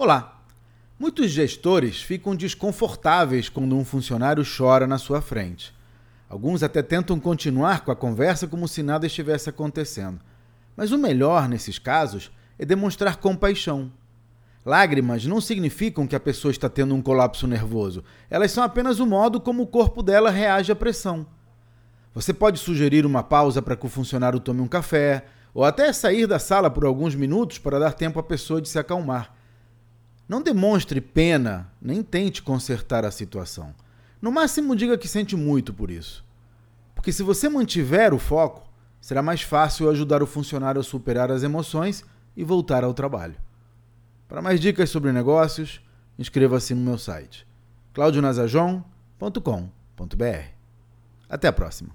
Olá! Muitos gestores ficam desconfortáveis quando um funcionário chora na sua frente. Alguns até tentam continuar com a conversa como se nada estivesse acontecendo. Mas o melhor nesses casos é demonstrar compaixão. Lágrimas não significam que a pessoa está tendo um colapso nervoso. Elas são apenas o modo como o corpo dela reage à pressão. Você pode sugerir uma pausa para que o funcionário tome um café, ou até sair da sala por alguns minutos para dar tempo à pessoa de se acalmar. Não demonstre pena, nem tente consertar a situação. No máximo, diga que sente muito por isso. Porque se você mantiver o foco, será mais fácil ajudar o funcionário a superar as emoções e voltar ao trabalho. Para mais dicas sobre negócios, inscreva-se no meu site claudionazajon.com.br. Até a próxima!